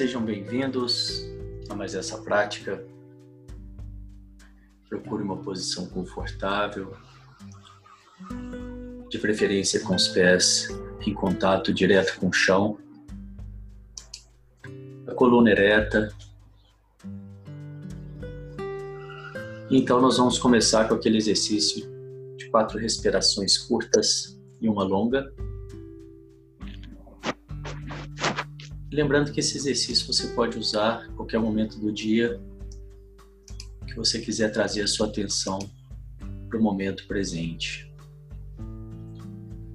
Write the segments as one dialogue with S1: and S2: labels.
S1: Sejam bem-vindos a mais essa prática. Procure uma posição confortável, de preferência com os pés em contato direto com o chão, a coluna ereta. Então, nós vamos começar com aquele exercício de quatro respirações curtas e uma longa. Lembrando que esse exercício você pode usar em qualquer momento do dia que você quiser trazer a sua atenção para o momento presente.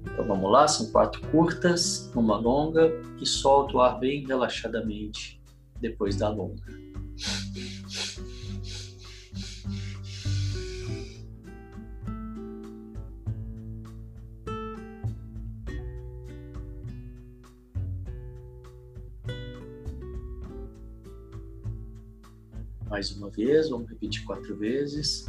S1: Então vamos lá, são quatro curtas, uma longa e solta o ar bem relaxadamente depois da longa. Mais uma vez, vamos repetir quatro vezes.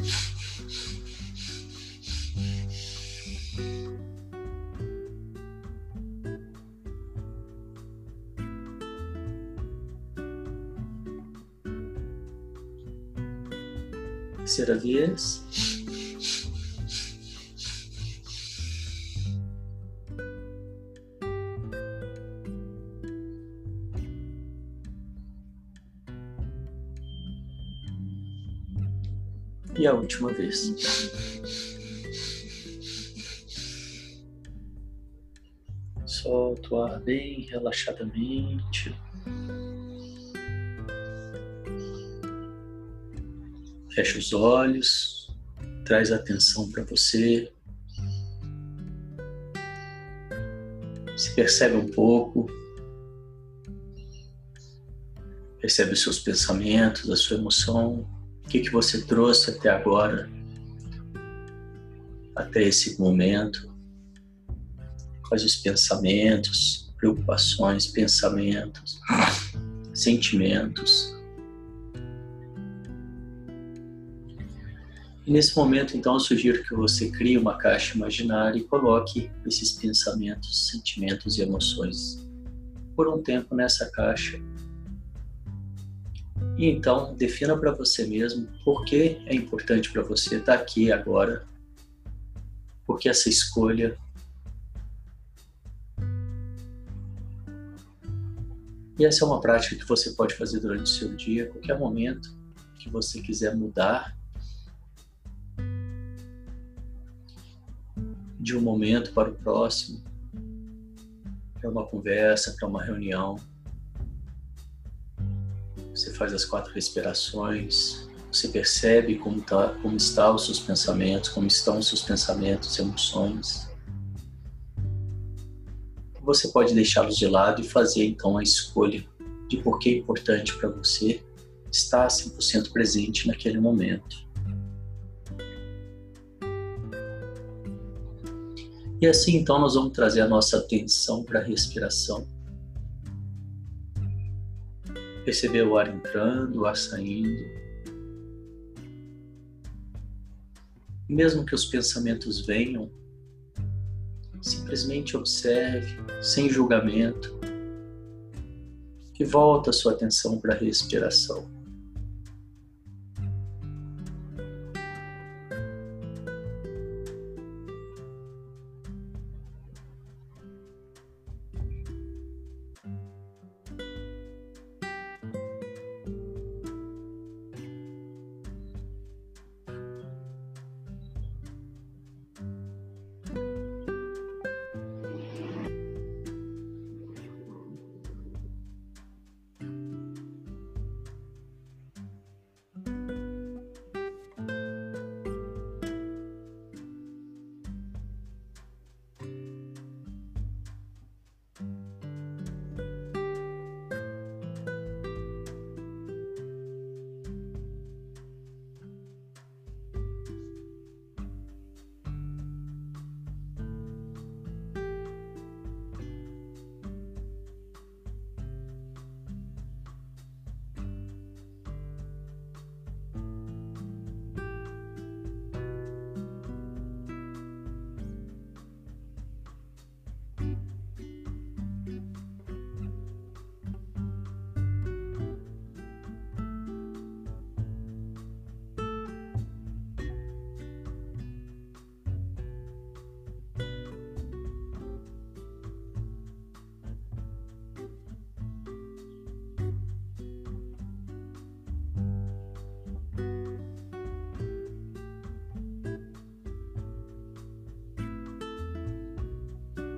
S1: Terceira vez. A última vez. Solta o ar bem relaxadamente. Fecha os olhos, traz atenção para você. Se percebe um pouco. Percebe os seus pensamentos, a sua emoção. Que, que você trouxe até agora, até esse momento? Quais os pensamentos, preocupações, pensamentos, sentimentos? E nesse momento, então, eu sugiro que você crie uma caixa imaginária e coloque esses pensamentos, sentimentos e emoções por um tempo nessa caixa e então defina para você mesmo por que é importante para você estar tá aqui agora, porque essa escolha. E essa é uma prática que você pode fazer durante o seu dia, qualquer momento que você quiser mudar. De um momento para o próximo, para uma conversa, para uma reunião. Você faz as quatro respirações, você percebe como, tá, como estão os seus pensamentos, como estão os seus pensamentos, emoções. Você pode deixá-los de lado e fazer então a escolha de por que é importante para você estar 100% presente naquele momento. E assim então nós vamos trazer a nossa atenção para a respiração perceber o ar entrando, o ar saindo. Mesmo que os pensamentos venham, simplesmente observe, sem julgamento, e volta a sua atenção para a respiração.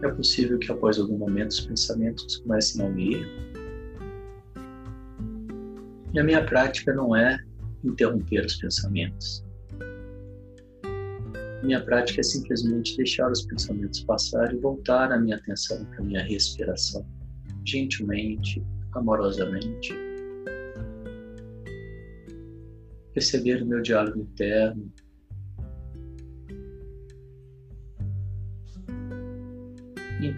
S1: É possível que após algum momento os pensamentos comecem a vir. E a minha prática não é interromper os pensamentos. Minha prática é simplesmente deixar os pensamentos passar e voltar a minha atenção para a minha respiração, gentilmente, amorosamente. Perceber o meu diálogo interno,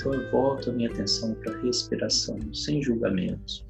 S1: Então eu volto a minha atenção para a respiração, sem julgamentos.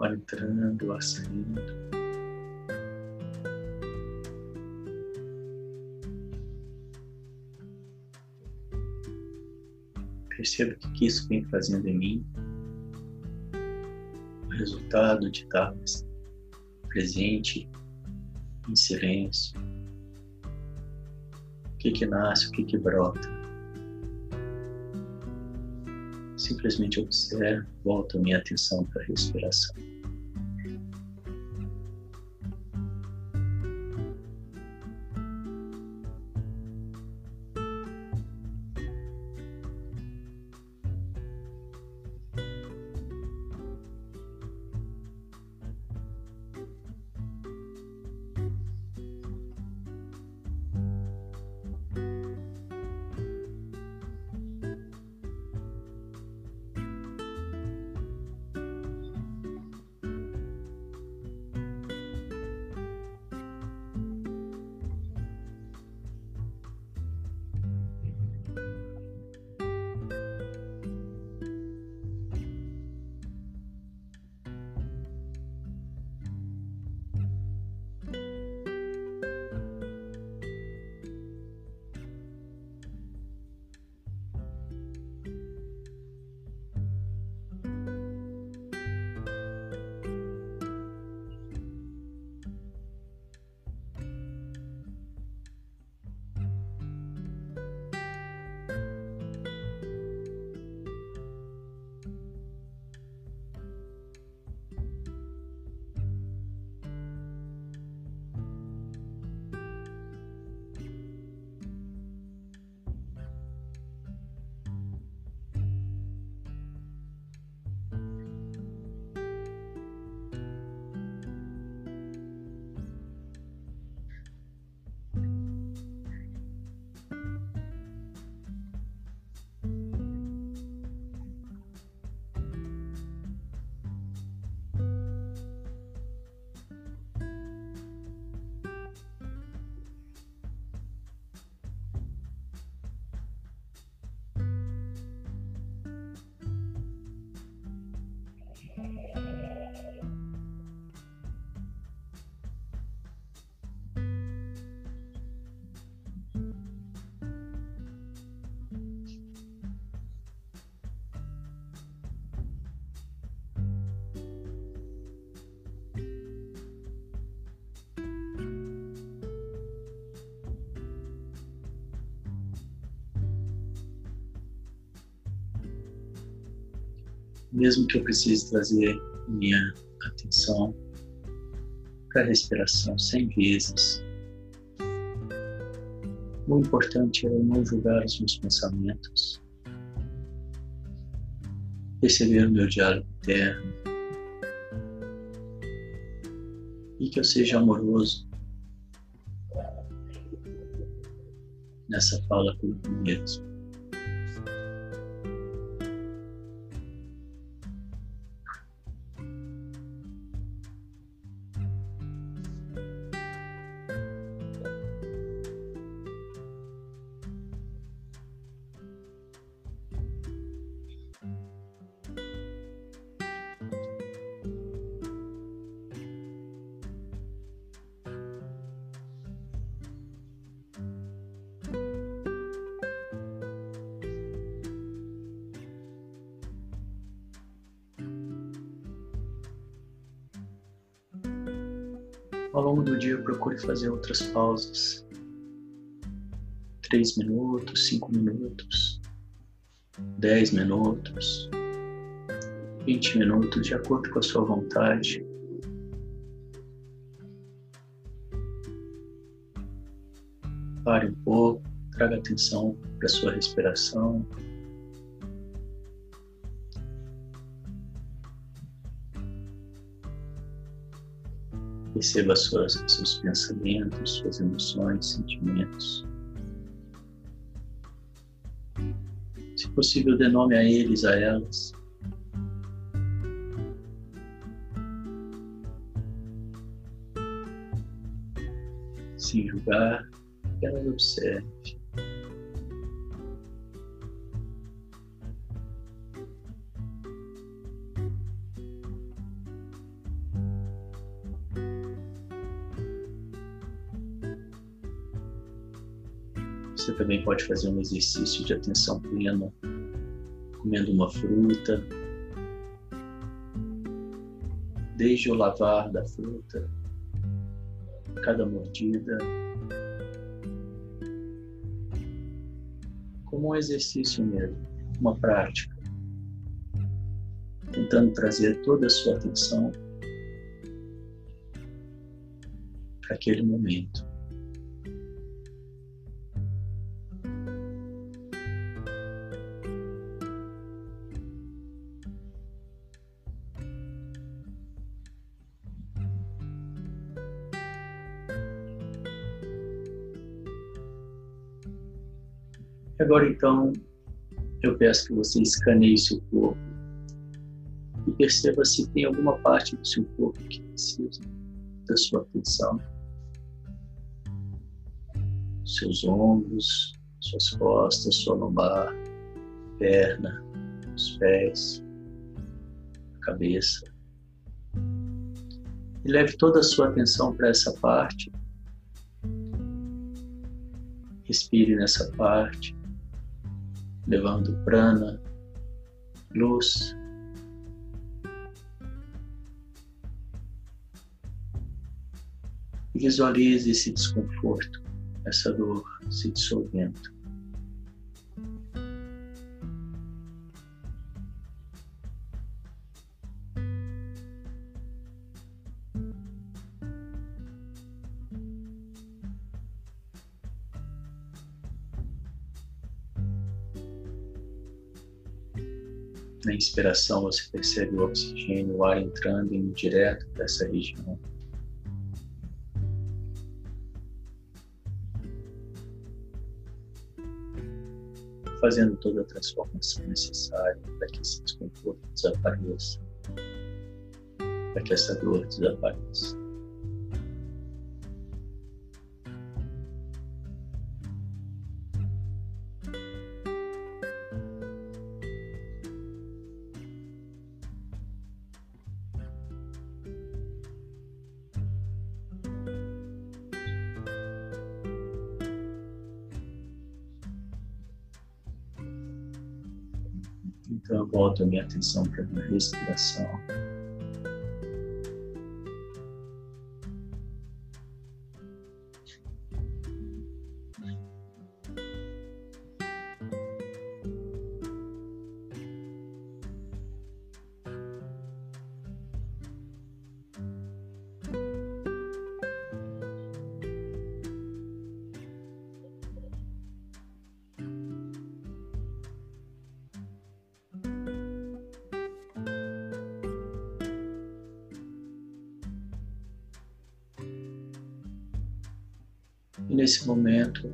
S1: ar entrando, ar saindo. Perceba o que isso vem fazendo em mim. O resultado de estar presente, em silêncio. O que que nasce, o que que brota. Simplesmente observo, volto minha atenção para a respiração. Mesmo que eu precise trazer minha atenção para a respiração cem vezes, o importante é não julgar os meus pensamentos, perceber o meu diálogo interno. E que eu seja amoroso nessa fala comigo mesmo. Ao longo do dia, procure fazer outras pausas. Três minutos, cinco minutos, dez minutos, vinte minutos, de acordo com a sua vontade. Pare um pouco, traga atenção para a sua respiração. Perceba suas, seus pensamentos, suas emoções, sentimentos. Se possível, dê nome a eles, a elas. Você também pode fazer um exercício de atenção plena, comendo uma fruta, desde o lavar da fruta, cada mordida, como um exercício mesmo, uma prática, tentando trazer toda a sua atenção para aquele momento. Agora então, eu peço que você escaneie seu corpo e perceba se tem alguma parte do seu corpo que precisa da sua atenção. Seus ombros, suas costas, sua lombar, perna, os pés, a cabeça. E leve toda a sua atenção para essa parte. Respire nessa parte levando prana, luz. Visualize esse desconforto, essa dor se dissolvendo. Na inspiração, você percebe o oxigênio, o ar entrando indo direto para essa região. Fazendo toda a transformação necessária para que esse desconforto desapareça, para que essa dor desapareça. Então eu volto a minha atenção para a minha respiração. Nesse momento,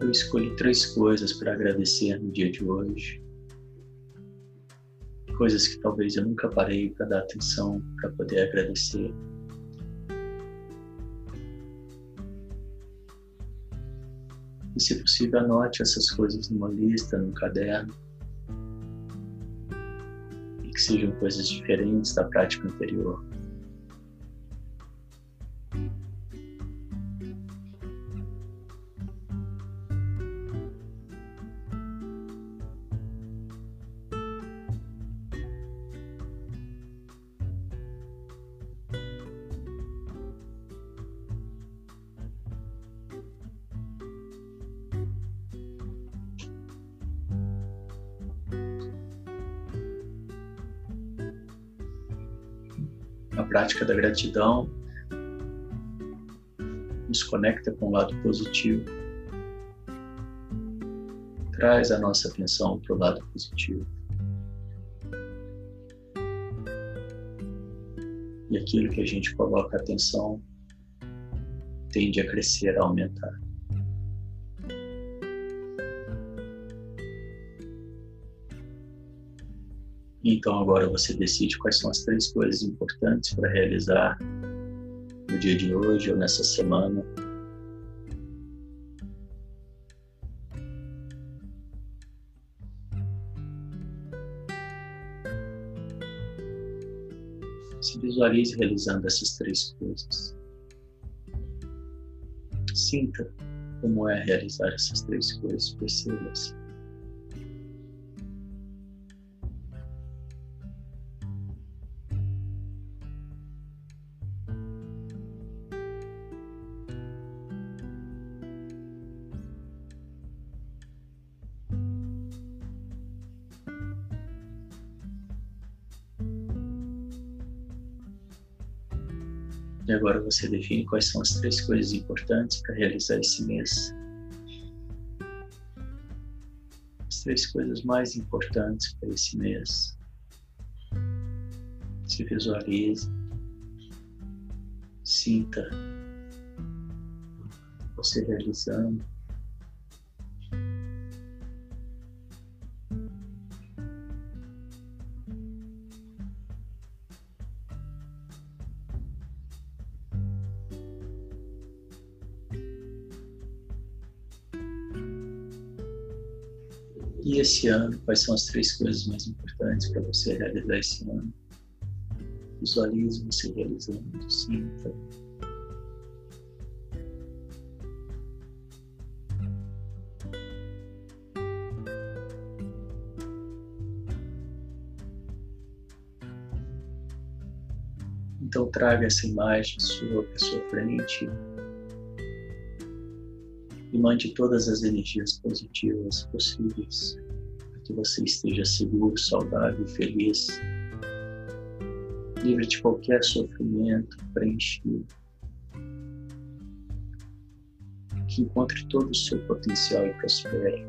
S1: eu escolhi três coisas para agradecer no dia de hoje. Coisas que talvez eu nunca parei para dar atenção, para poder agradecer. E se possível, anote essas coisas numa lista, num caderno. E que sejam coisas diferentes da prática anterior. Prática da gratidão nos conecta com o lado positivo, traz a nossa atenção para o lado positivo. E aquilo que a gente coloca atenção tende a crescer, a aumentar. Então agora você decide quais são as três coisas importantes para realizar no dia de hoje ou nessa semana. Se visualize realizando essas três coisas. Sinta como é realizar essas três coisas, perceba-se. Agora você define quais são as três coisas importantes para realizar esse mês. As três coisas mais importantes para esse mês. Se visualize, sinta você realizando. Esse ano, quais são as três coisas mais importantes para você realizar esse ano? Visualize você realizando, sinta. Então traga essa imagem sua para sua frente e mande todas as energias positivas possíveis que você esteja seguro, saudável, feliz, livre de qualquer sofrimento, preenchido. Que encontre todo o seu potencial e prospere.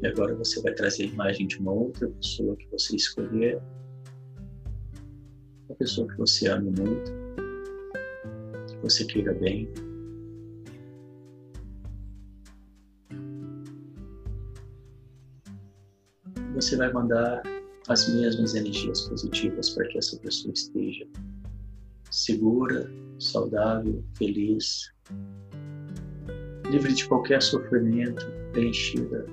S1: E agora você vai trazer a imagem de uma outra pessoa que você escolher. Pessoa que você ame muito, que você queira bem. Você vai mandar as mesmas energias positivas para que essa pessoa esteja segura, saudável, feliz, livre de qualquer sofrimento, preenchida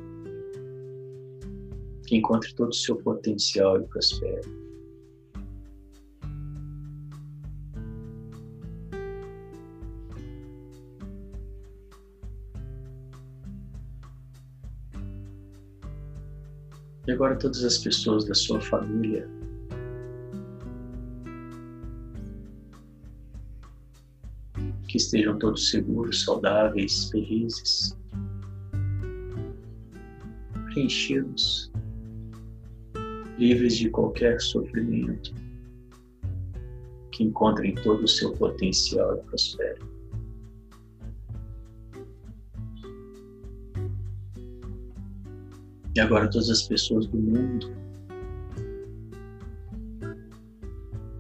S1: que encontre todo o seu potencial e prospere. E agora todas as pessoas da sua família. Que estejam todos seguros, saudáveis, felizes, preenchidos, livres de qualquer sofrimento, que encontrem todo o seu potencial e prosperem. E agora todas as pessoas do mundo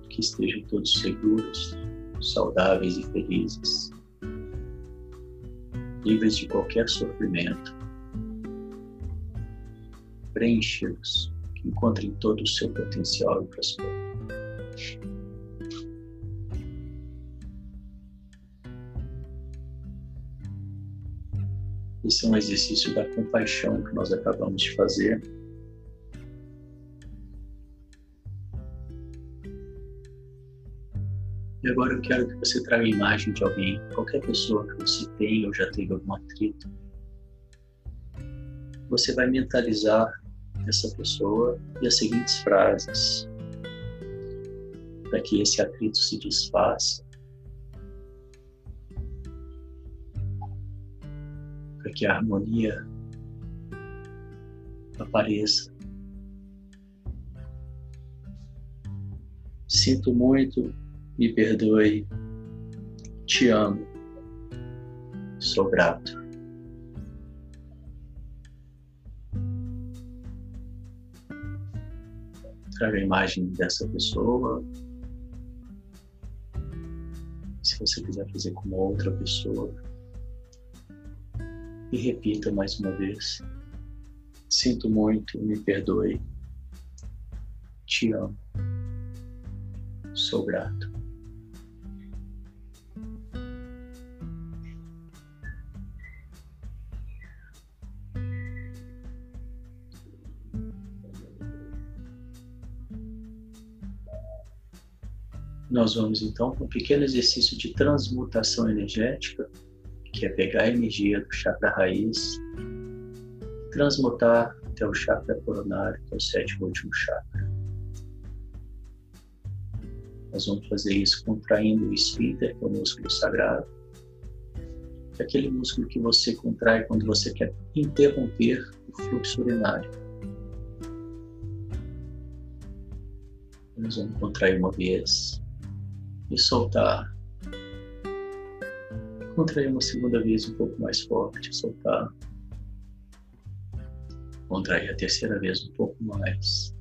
S1: que estejam todos seguros, saudáveis e felizes, livres de qualquer sofrimento, preenchidos, que encontrem todo o seu potencial e prosperem. Esse é um exercício da compaixão que nós acabamos de fazer. E agora eu quero que você traga a imagem de alguém, qualquer pessoa que você tenha ou já teve algum atrito. Você vai mentalizar essa pessoa e as seguintes frases para que esse atrito se desfaça, que a harmonia apareça. Sinto muito me perdoe, te amo, sou grato. Traga a imagem dessa pessoa. Se você quiser fazer com outra pessoa, e repita mais uma vez. Sinto muito, me perdoe. Te amo. Sou grato. Nós vamos então para um pequeno exercício de transmutação energética, que é pegar a energia do chakra raiz, transmutar até o chakra coronário, que é o sétimo último chakra. Nós vamos fazer isso contraindo o esfíncter, que é o músculo sagrado, é aquele músculo que você contrai quando você quer interromper o fluxo urinário. Nós vamos contrair uma vez, e soltar. Contrair uma segunda vez um pouco mais forte, soltar. Contrair a terceira vez um pouco mais.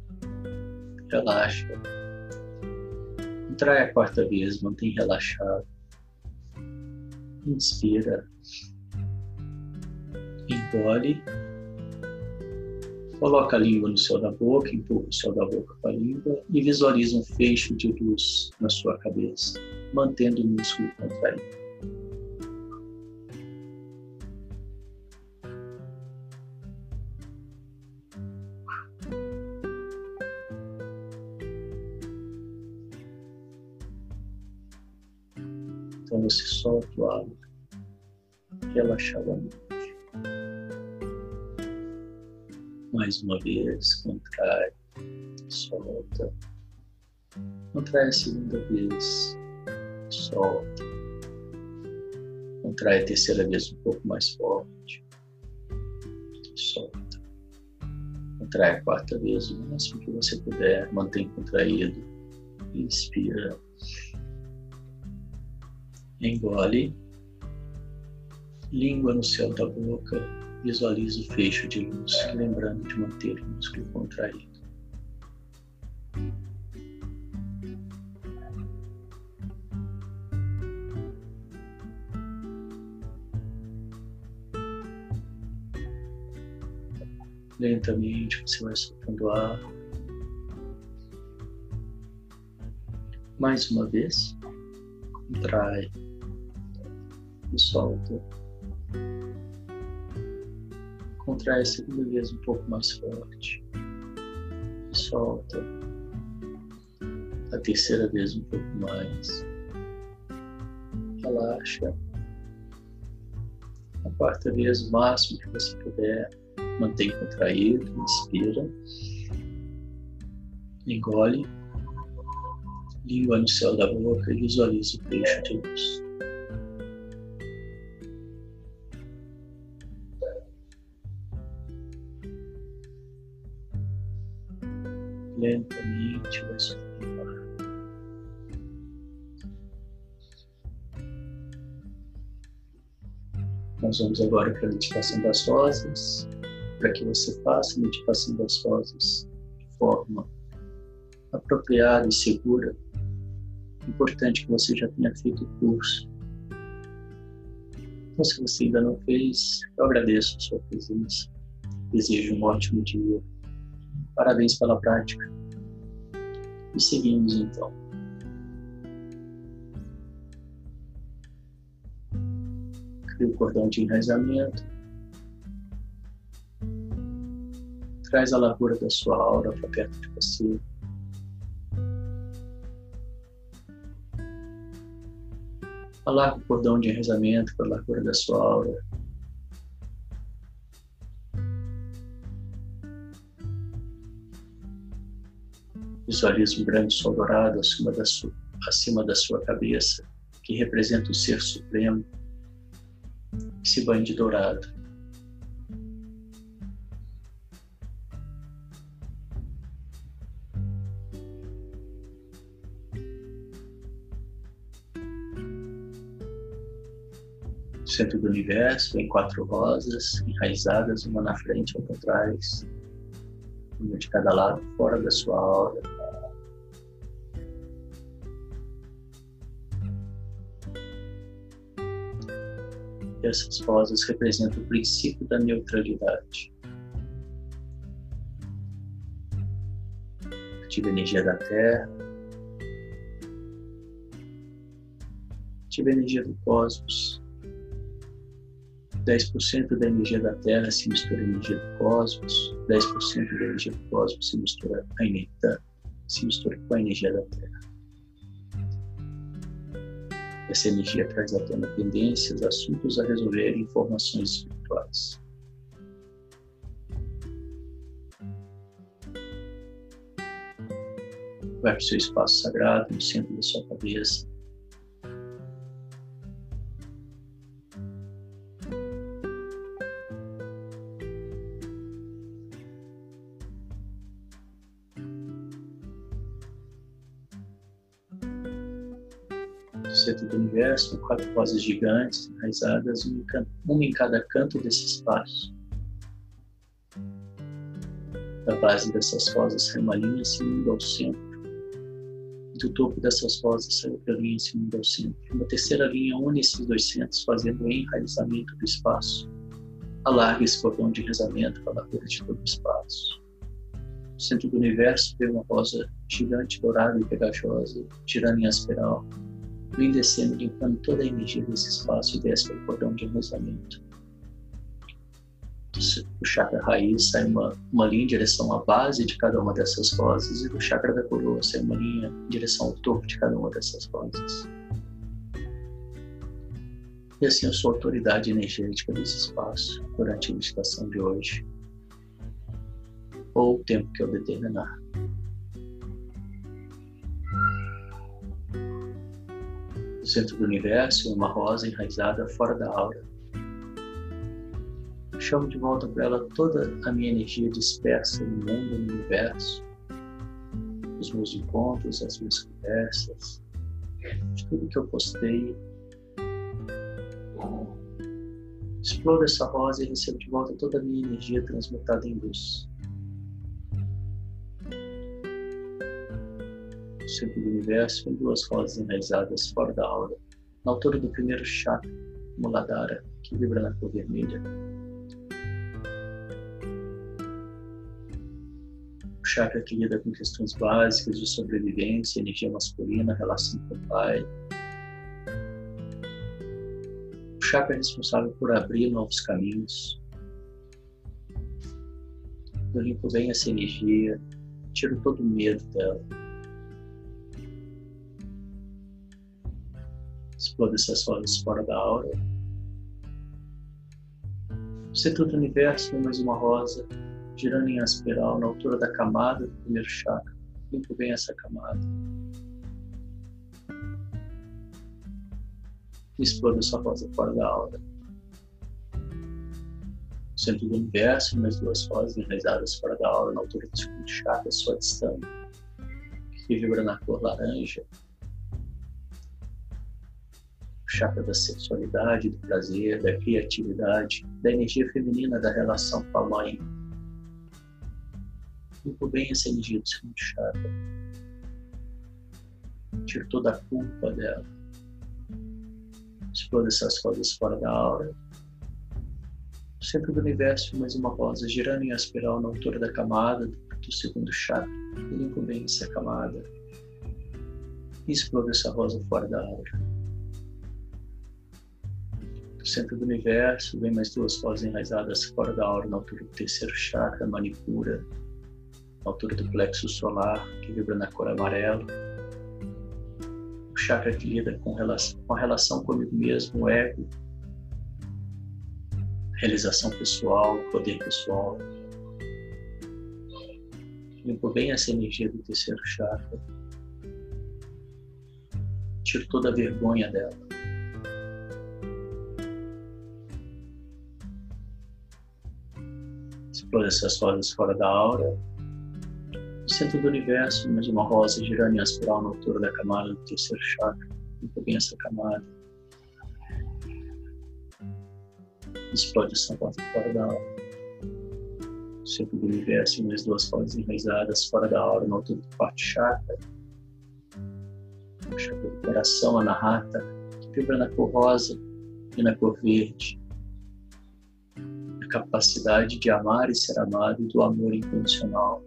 S1: Relaxa. Contrai a quarta vez, mantém relaxado. Inspira. Engole Coloca a língua no céu da boca, empurra o céu da boca com a língua e visualiza um feixe de luz na sua cabeça, mantendo o músculo contraído. Então você solta o ar relaxadamente. Mais uma vez, contrai, solta. Contrai a segunda vez, solta. Contrai a terceira vez um pouco mais forte, solta. Contrai a quarta vez o máximo que você puder, mantém contraído. Inspira. Engole. Língua no céu da boca Visualize o fecho de luz, lembrando de manter o músculo contraído. Lentamente você vai soltando ar. Mais uma vez, contrai solta contrai a segunda vez um pouco mais forte. Solta. A terceira vez um pouco mais. Relaxa. A quarta vez o máximo que você puder. Mantém contraído, inspira. Engole. Língua no céu da boca e visualiza o peixe de luz. Lentamente vai ar. Nós vamos agora para a meditação das rosas, para que você faça a meditação das rosas de forma apropriada e segura. Importante que você já tenha feito o curso. Então, se você ainda não fez, eu agradeço a sua presença. Desejo um ótimo dia. Parabéns pela prática. E seguimos então. Cria o cordão de enraizamento. Traz a largura da sua aura para perto de você. Alarga o cordão de enraizamento para a largura da sua aura. Visualize um grande sol dourado acima da, sua, acima da sua cabeça, que representa o Ser Supremo, que se de dourado. centro do universo, em quatro rosas enraizadas, uma na frente, outra atrás, uma de cada lado, fora da sua aura. Essas rosas representam o princípio da neutralidade. Ativa a energia da Terra. Ativa a energia do cosmos. 10% da energia da Terra se mistura à energia do cosmos, 10% da energia do cosmos se mistura, a energia, se mistura com a energia da Terra. Essa energia traz à tona pendências, assuntos a resolver e informações espirituais. Vai para o seu espaço sagrado, no centro da sua cabeça. Universo, quatro rosas gigantes enraizadas, uma em cada canto desse espaço. Da base dessas rosas sai uma linha se unindo ao centro. Do topo dessas rosas sai outra linha se unindo ao centro. Uma terceira linha une esses dois centros, fazendo o enraizamento do espaço. Alarga esse cordão de enraizamento para a largura de todo o espaço. No centro do universo vê uma rosa gigante, dourada e pegajosa, girando em espiral vem descendo, limpando toda a energia desse espaço e desce para o cordão de enraizamento. Do chakra raiz sai uma, uma linha em direção à base de cada uma dessas rosas, e do chakra da coroa sai uma linha em direção ao topo de cada uma dessas rosas. E assim a sua autoridade energética desse espaço durante a meditação de hoje, ou o tempo que eu determinar. Centro do universo, uma rosa enraizada fora da aura. Chamo de volta para ela toda a minha energia dispersa no mundo, no universo, os meus encontros, as minhas conversas, de tudo que eu postei. Exploro essa rosa e recebo de volta toda a minha energia transmutada em luz. Centro do universo com duas rosas enraizadas fora da aura, na altura do primeiro chakra, Muladhara, que vibra na cor vermelha. O chakra que lida com questões básicas de sobrevivência, energia masculina, relação com o pai. O chakra é responsável por abrir novos caminhos. Eu limpo bem essa energia, tiro todo o medo dela explode essas rosas fora da aura. centro do universo vem mais uma rosa, girando em espiral na altura da camada do primeiro chakra. Limpo bem essa camada. Exploda essa rosa fora da aura. Centro do universo, mais duas rosas enraizadas fora da aura, na altura do segundo chakra, sua distância, que vibra na cor laranja, chakra da sexualidade, do prazer, da criatividade, da energia feminina, da relação com a mãe. Limpo bem essa energia do segundo chakra. Tiro toda a culpa dela. Exploda essas coisas fora da aura. No centro do universo, mais uma rosa girando em espiral na altura da camada do segundo chakra. Limpo bem essa camada. E exploda essa rosa fora da aura do centro do universo, vem mais duas rosas enraizadas fora da aura, na altura do terceiro chakra, manipura, na altura do plexo solar, que vibra na cor amarela. O chakra que lida com, relação, com a relação comigo mesmo, o ego, realização pessoal, poder pessoal. Limpo bem essa energia do terceiro chakra. Tiro toda a vergonha dela. Essas rosas fora da aura. No centro do universo, mais uma rosa girando em espiral na altura da camada do terceiro chakra. Limpa bem essa camada. Explode essa rosa fora da aura. No centro do universo, mais duas rosas enraizadas fora da aura, na altura do quarto chakra. O chakra do coração, a narrata, que vibra na cor rosa e na cor verde capacidade de amar e ser amado do amor incondicional.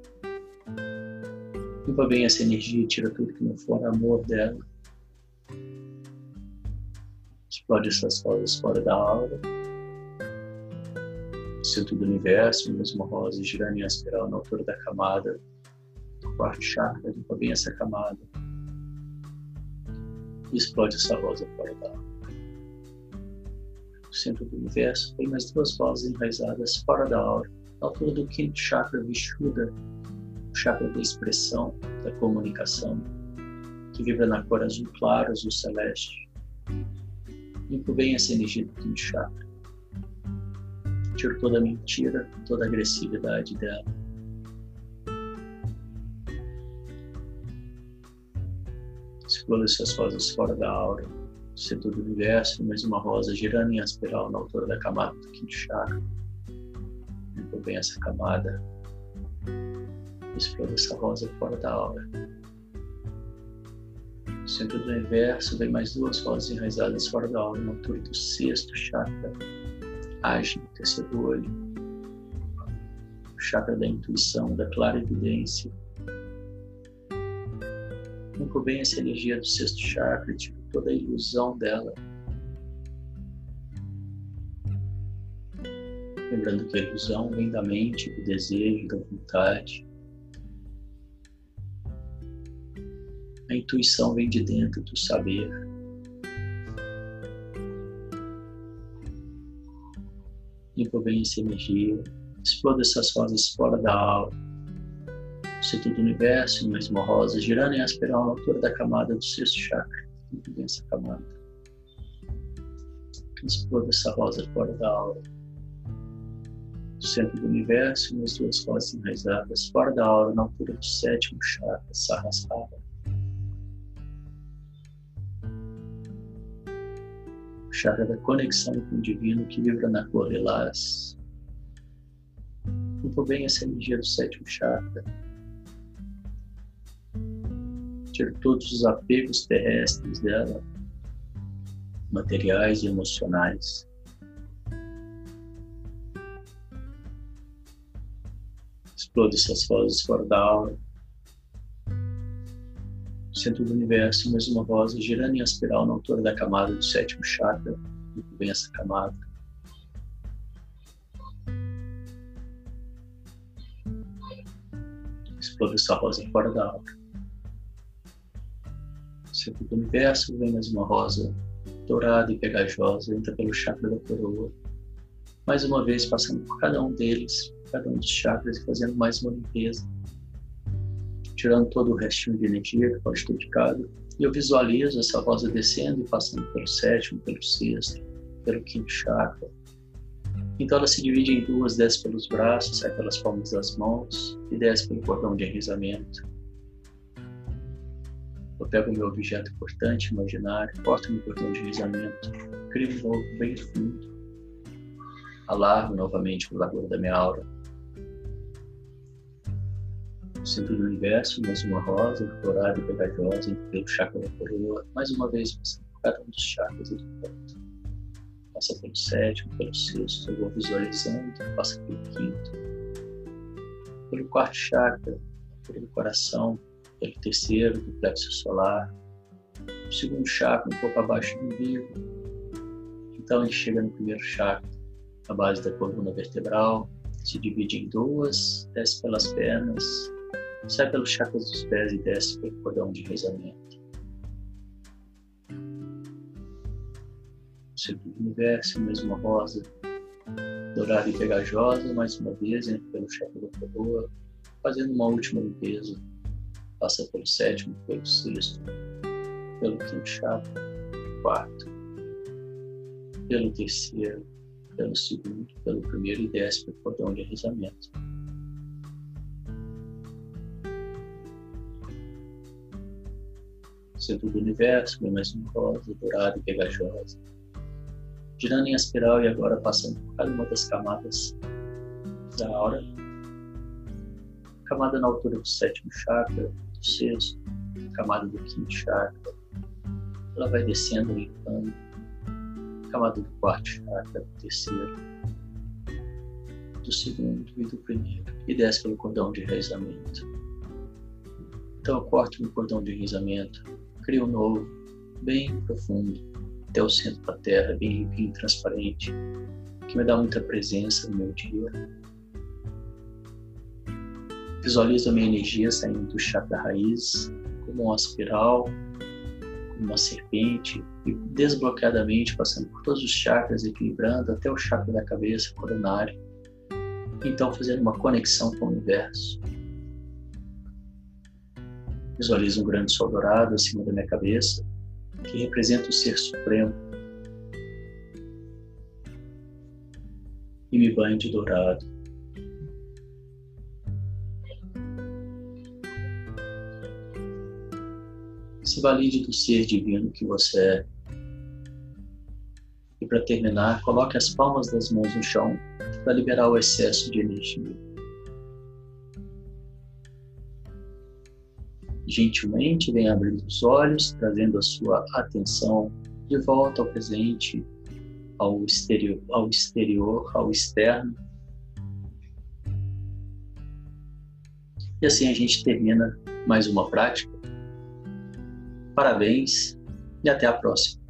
S1: Limpa bem essa energia e tira tudo que não for amor dela. Explode essas rosas fora da aura. Centro do universo, mesmo rosa girando em espiral na altura da camada do quarto chakra. Limpa bem essa camada. Explode essa rosa fora da aura centro do universo, tem mais duas vozes enraizadas fora da aura, na altura do quinto chakra Vishuddha, o chakra da expressão, da comunicação, que vibra na cor azul claro, azul celeste. Limpo bem essa energia do quinto chakra. Tiro toda a mentira, toda a agressividade dela. Explode essas vozes fora da aura centro do universo, mais uma rosa girando em espiral na altura da camada do quinto chakra. Limpa bem essa camada. Explora essa rosa fora da aura. No centro do universo, vem mais duas rosas enraizadas fora da aura, na altura do sexto chakra. Age no terceiro olho. O chakra da intuição, da clara evidência. Limpa bem essa energia do sexto chakra tira toda a ilusão dela. Lembrando que a ilusão vem da mente, do desejo, da vontade. A intuição vem de dentro do saber. Limpa bem essa energia. Exploda essas rosas fora da alma. Centro do universo, mais uma rosa, girando em espiral na altura da camada do sexto chakra essa camada. Exploda essa rosa fora da aura. No centro do universo, umas duas rosas enraizadas fora da aura, na altura do sétimo chakra, Sahasrara. O chakra da conexão com o divino que vibra na cor lilás. Muito bem essa energia do sétimo chakra tira todos os apegos terrestres dela, materiais e emocionais. Explode essas vozes fora da aura. Centro do universo, mais uma voz girando em espiral na altura da camada do sétimo chakra. Muito bem essa camada. Explode essa rosa fora da aura centro do universo, vem mais uma rosa dourada e pegajosa, entra pelo chakra da coroa, Mais uma vez, passando por cada um deles, cada um dos chakras fazendo mais uma limpeza. Tirando todo o restinho de energia que pode ter ficado. E eu visualizo essa rosa descendo e passando pelo sétimo, pelo sexto, pelo quinto chakra. Então ela se divide em duas, desce pelos braços, sai pelas palmas das mãos e desce pelo cordão de enrizamento. Eu pego meu objeto importante, imaginário, corto meu cordão de enrizamento, crio um novo bem fundo, alargo novamente o largura da minha aura. Centro do universo, mais uma rosa, dourada e pegajosa, pelo chakra da coroa, mais uma vez passando por cada um dos chakras e do ponto. Passa pelo sétimo, pelo sexto, eu vou visualizando, passa pelo quinto, pelo quarto chakra, pelo coração, pelo terceiro, do plexo solar, o segundo chakra um pouco abaixo do umbigo. Então gente chega no primeiro chakra, a base da coluna vertebral, se divide em duas, desce pelas pernas, sai pelos chakras dos pés e desce pelo cordão de rezamento. Centro do universo, mesma rosa, dourada e pegajosa, mais uma vez, entra pelo chakra da coroa, fazendo uma última limpeza passa pelo sétimo, pelo sexto, pelo quinto chakra, quarto, pelo terceiro, pelo segundo, pelo primeiro e pelo cordão de rizamento. Centro do universo, bem mais uma rosa, dourada e pegajosa. Girando em espiral e agora passando por cada uma das camadas da aura. Camada na altura do sétimo chakra, sexto, camada do quinto chakra. Ela vai descendo, limpando. Camada do quarto chakra, do terceiro, do segundo e do primeiro. E desce pelo cordão de enraizamento. Então eu corto meu cordão de enraizamento, crio um novo, bem profundo, até o centro da terra, bem limpinho, transparente, que me dá muita presença no meu dia Visualizo a minha energia saindo do chakra raiz, como uma espiral, como uma serpente, e desbloqueadamente passando por todos os chakras, equilibrando até o chakra da cabeça, coronário. Então, fazendo uma conexão com o universo. Visualizo um grande sol dourado acima da minha cabeça, que representa o Ser Supremo. E me banho de dourado. Se valide do ser divino que você é. E para terminar, coloque as palmas das mãos no chão para liberar o excesso de energia. Gentilmente, venha abrindo os olhos, trazendo a sua atenção de volta ao presente, ao exterior, ao, exterior, ao externo. E assim a gente termina mais uma prática Parabéns e até a próxima.